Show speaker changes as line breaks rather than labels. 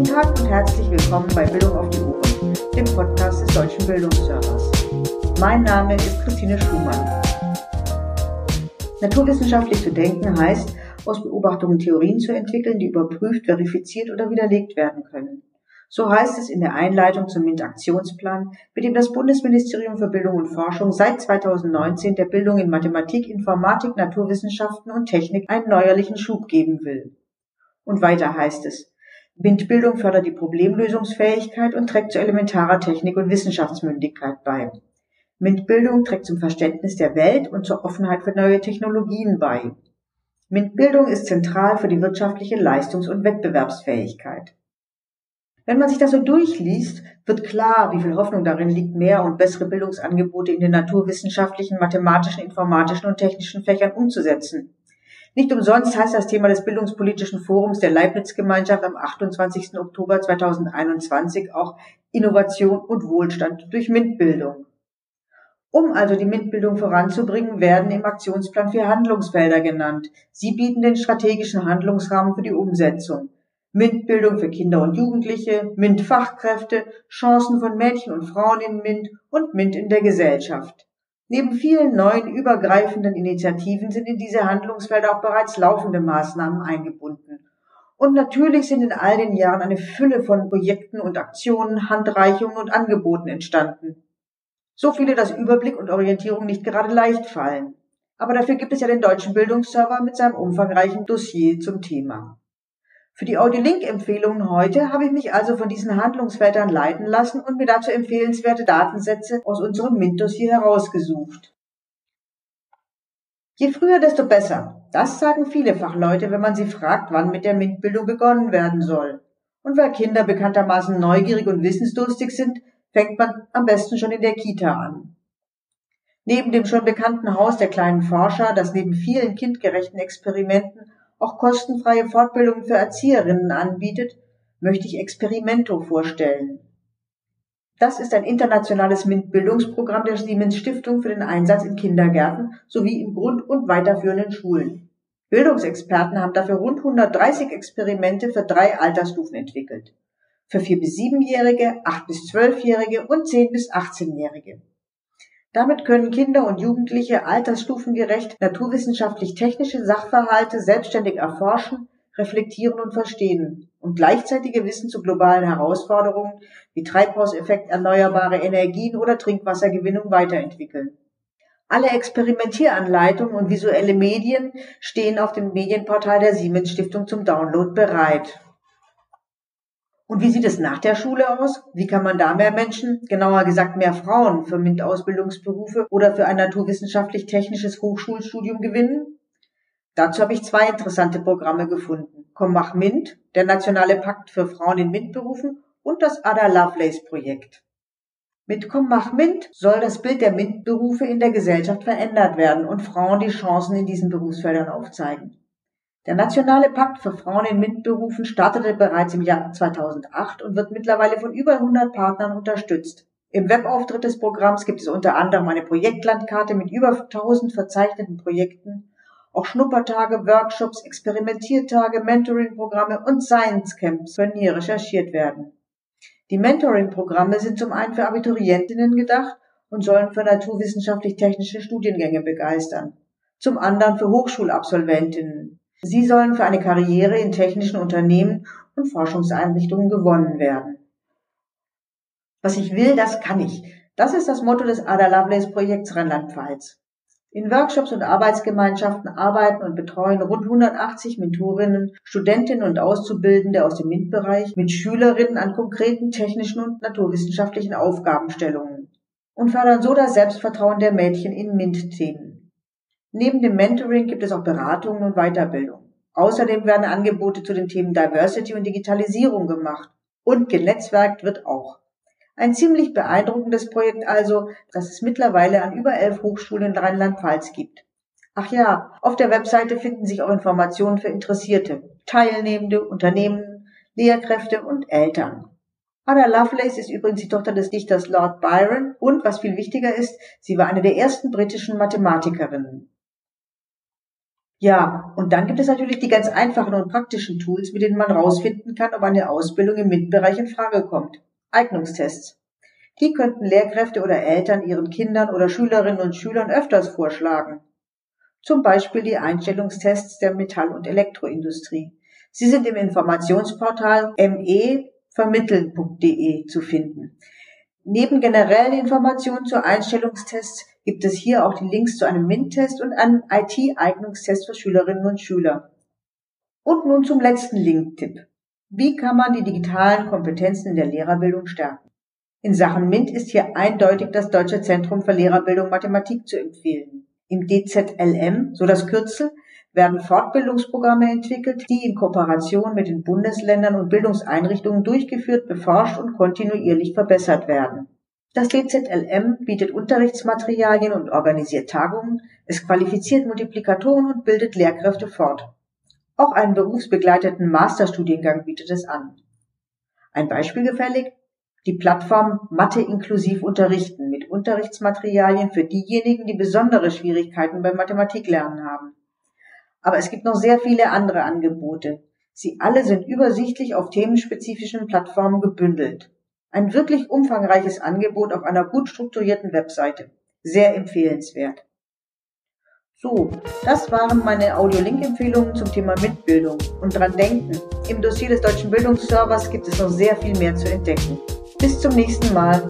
Guten Tag und herzlich willkommen bei Bildung auf die Ohren, dem Podcast des Deutschen Bildungsservers. Mein Name ist Christine Schumann. Naturwissenschaftlich zu denken heißt, aus Beobachtungen Theorien zu entwickeln, die überprüft, verifiziert oder widerlegt werden können. So heißt es in der Einleitung zum MINT-Aktionsplan, mit dem das Bundesministerium für Bildung und Forschung seit 2019 der Bildung in Mathematik, Informatik, Naturwissenschaften und Technik einen neuerlichen Schub geben will. Und weiter heißt es, MINT-Bildung fördert die Problemlösungsfähigkeit und trägt zu elementarer Technik- und Wissenschaftsmündigkeit bei. MINT-Bildung trägt zum Verständnis der Welt und zur Offenheit für neue Technologien bei. MINT-Bildung ist zentral für die wirtschaftliche Leistungs- und Wettbewerbsfähigkeit. Wenn man sich das so durchliest, wird klar, wie viel Hoffnung darin liegt, mehr und bessere Bildungsangebote in den naturwissenschaftlichen, mathematischen, informatischen und technischen Fächern umzusetzen. Nicht umsonst heißt das Thema des Bildungspolitischen Forums der Leibniz-Gemeinschaft am 28. Oktober 2021 auch Innovation und Wohlstand durch MINT-Bildung. Um also die MINT-Bildung voranzubringen, werden im Aktionsplan vier Handlungsfelder genannt. Sie bieten den strategischen Handlungsrahmen für die Umsetzung. MINT-Bildung für Kinder und Jugendliche, MINT-Fachkräfte, Chancen von Mädchen und Frauen in MINT und MINT in der Gesellschaft. Neben vielen neuen übergreifenden Initiativen sind in diese Handlungsfelder auch bereits laufende Maßnahmen eingebunden. Und natürlich sind in all den Jahren eine Fülle von Projekten und Aktionen, Handreichungen und Angeboten entstanden. So viele, dass Überblick und Orientierung nicht gerade leicht fallen. Aber dafür gibt es ja den deutschen Bildungsserver mit seinem umfangreichen Dossier zum Thema. Für die Audiolink-Empfehlungen heute habe ich mich also von diesen Handlungsfeldern leiten lassen und mir dazu empfehlenswerte Datensätze aus unserem MINT-Dossier herausgesucht. Je früher, desto besser. Das sagen viele Fachleute, wenn man sie fragt, wann mit der MINT-Bildung begonnen werden soll. Und weil Kinder bekanntermaßen neugierig und wissensdurstig sind, fängt man am besten schon in der Kita an. Neben dem schon bekannten Haus der kleinen Forscher, das neben vielen kindgerechten Experimenten auch kostenfreie Fortbildungen für Erzieherinnen anbietet, möchte ich Experimento vorstellen. Das ist ein internationales MINT-Bildungsprogramm der Siemens Stiftung für den Einsatz in Kindergärten sowie in Grund- und weiterführenden Schulen. Bildungsexperten haben dafür rund 130 Experimente für drei Altersstufen entwickelt. Für vier bis siebenjährige, acht bis zwölfjährige und zehn bis achtzehnjährige. Damit können Kinder und Jugendliche altersstufengerecht naturwissenschaftlich-technische Sachverhalte selbstständig erforschen, reflektieren und verstehen und gleichzeitige Wissen zu globalen Herausforderungen wie Treibhauseffekt, erneuerbare Energien oder Trinkwassergewinnung weiterentwickeln. Alle Experimentieranleitungen und visuelle Medien stehen auf dem Medienportal der Siemens Stiftung zum Download bereit. Und wie sieht es nach der Schule aus? Wie kann man da mehr Menschen, genauer gesagt mehr Frauen für MINT-Ausbildungsberufe oder für ein naturwissenschaftlich-technisches Hochschulstudium gewinnen? Dazu habe ich zwei interessante Programme gefunden. Komm mach MINT, der nationale Pakt für Frauen in MINT-Berufen und das Ada Lovelace Projekt. Mit Komm mach MINT soll das Bild der MINT-Berufe in der Gesellschaft verändert werden und Frauen die Chancen in diesen Berufsfeldern aufzeigen. Der Nationale Pakt für Frauen in MINT-Berufen startete bereits im Jahr 2008 und wird mittlerweile von über 100 Partnern unterstützt. Im Webauftritt des Programms gibt es unter anderem eine Projektlandkarte mit über 1000 verzeichneten Projekten, auch Schnuppertage, Workshops, Experimentiertage, Mentoring-Programme und Science Camps können hier recherchiert werden. Die Mentoring-Programme sind zum einen für Abiturientinnen gedacht und sollen für naturwissenschaftlich-technische Studiengänge begeistern, zum anderen für Hochschulabsolventinnen, Sie sollen für eine Karriere in technischen Unternehmen und Forschungseinrichtungen gewonnen werden. Was ich will, das kann ich. Das ist das Motto des Ada Lovelace Projekts Rheinland-Pfalz. In Workshops und Arbeitsgemeinschaften arbeiten und betreuen rund 180 Mentorinnen, Studentinnen und Auszubildende aus dem MINT-Bereich mit Schülerinnen an konkreten technischen und naturwissenschaftlichen Aufgabenstellungen und fördern so das Selbstvertrauen der Mädchen in MINT-Themen. Neben dem Mentoring gibt es auch Beratungen und Weiterbildung. Außerdem werden Angebote zu den Themen Diversity und Digitalisierung gemacht. Und genetzwerkt wird auch. Ein ziemlich beeindruckendes Projekt also, das es mittlerweile an über elf Hochschulen in Rheinland-Pfalz gibt. Ach ja, auf der Webseite finden sich auch Informationen für Interessierte, Teilnehmende, Unternehmen, Lehrkräfte und Eltern. Ada Lovelace ist übrigens die Tochter des Dichters Lord Byron und, was viel wichtiger ist, sie war eine der ersten britischen Mathematikerinnen. Ja, und dann gibt es natürlich die ganz einfachen und praktischen Tools, mit denen man rausfinden kann, ob eine Ausbildung im MINT-Bereich in Frage kommt. Eignungstests. Die könnten Lehrkräfte oder Eltern ihren Kindern oder Schülerinnen und Schülern öfters vorschlagen. Zum Beispiel die Einstellungstests der Metall- und Elektroindustrie. Sie sind im Informationsportal mevermitteln.de zu finden. Neben generellen Informationen zu Einstellungstests gibt es hier auch die Links zu einem MINT-Test und einem IT-Eignungstest für Schülerinnen und Schüler. Und nun zum letzten Link-Tipp. Wie kann man die digitalen Kompetenzen in der Lehrerbildung stärken? In Sachen MINT ist hier eindeutig das Deutsche Zentrum für Lehrerbildung Mathematik zu empfehlen. Im DZLM, so das Kürzel, werden Fortbildungsprogramme entwickelt, die in Kooperation mit den Bundesländern und Bildungseinrichtungen durchgeführt, beforscht und kontinuierlich verbessert werden. Das DZLM bietet Unterrichtsmaterialien und organisiert Tagungen, es qualifiziert Multiplikatoren und bildet Lehrkräfte fort. Auch einen berufsbegleiteten Masterstudiengang bietet es an. Ein Beispiel gefällig? Die Plattform Mathe inklusiv unterrichten mit Unterrichtsmaterialien für diejenigen, die besondere Schwierigkeiten beim Mathematiklernen haben. Aber es gibt noch sehr viele andere Angebote. Sie alle sind übersichtlich auf themenspezifischen Plattformen gebündelt. Ein wirklich umfangreiches Angebot auf einer gut strukturierten Webseite. Sehr empfehlenswert. So, das waren meine Audio-Link-Empfehlungen zum Thema Mitbildung. Und dran denken, im Dossier des Deutschen Bildungsservers gibt es noch sehr viel mehr zu entdecken. Bis zum nächsten Mal.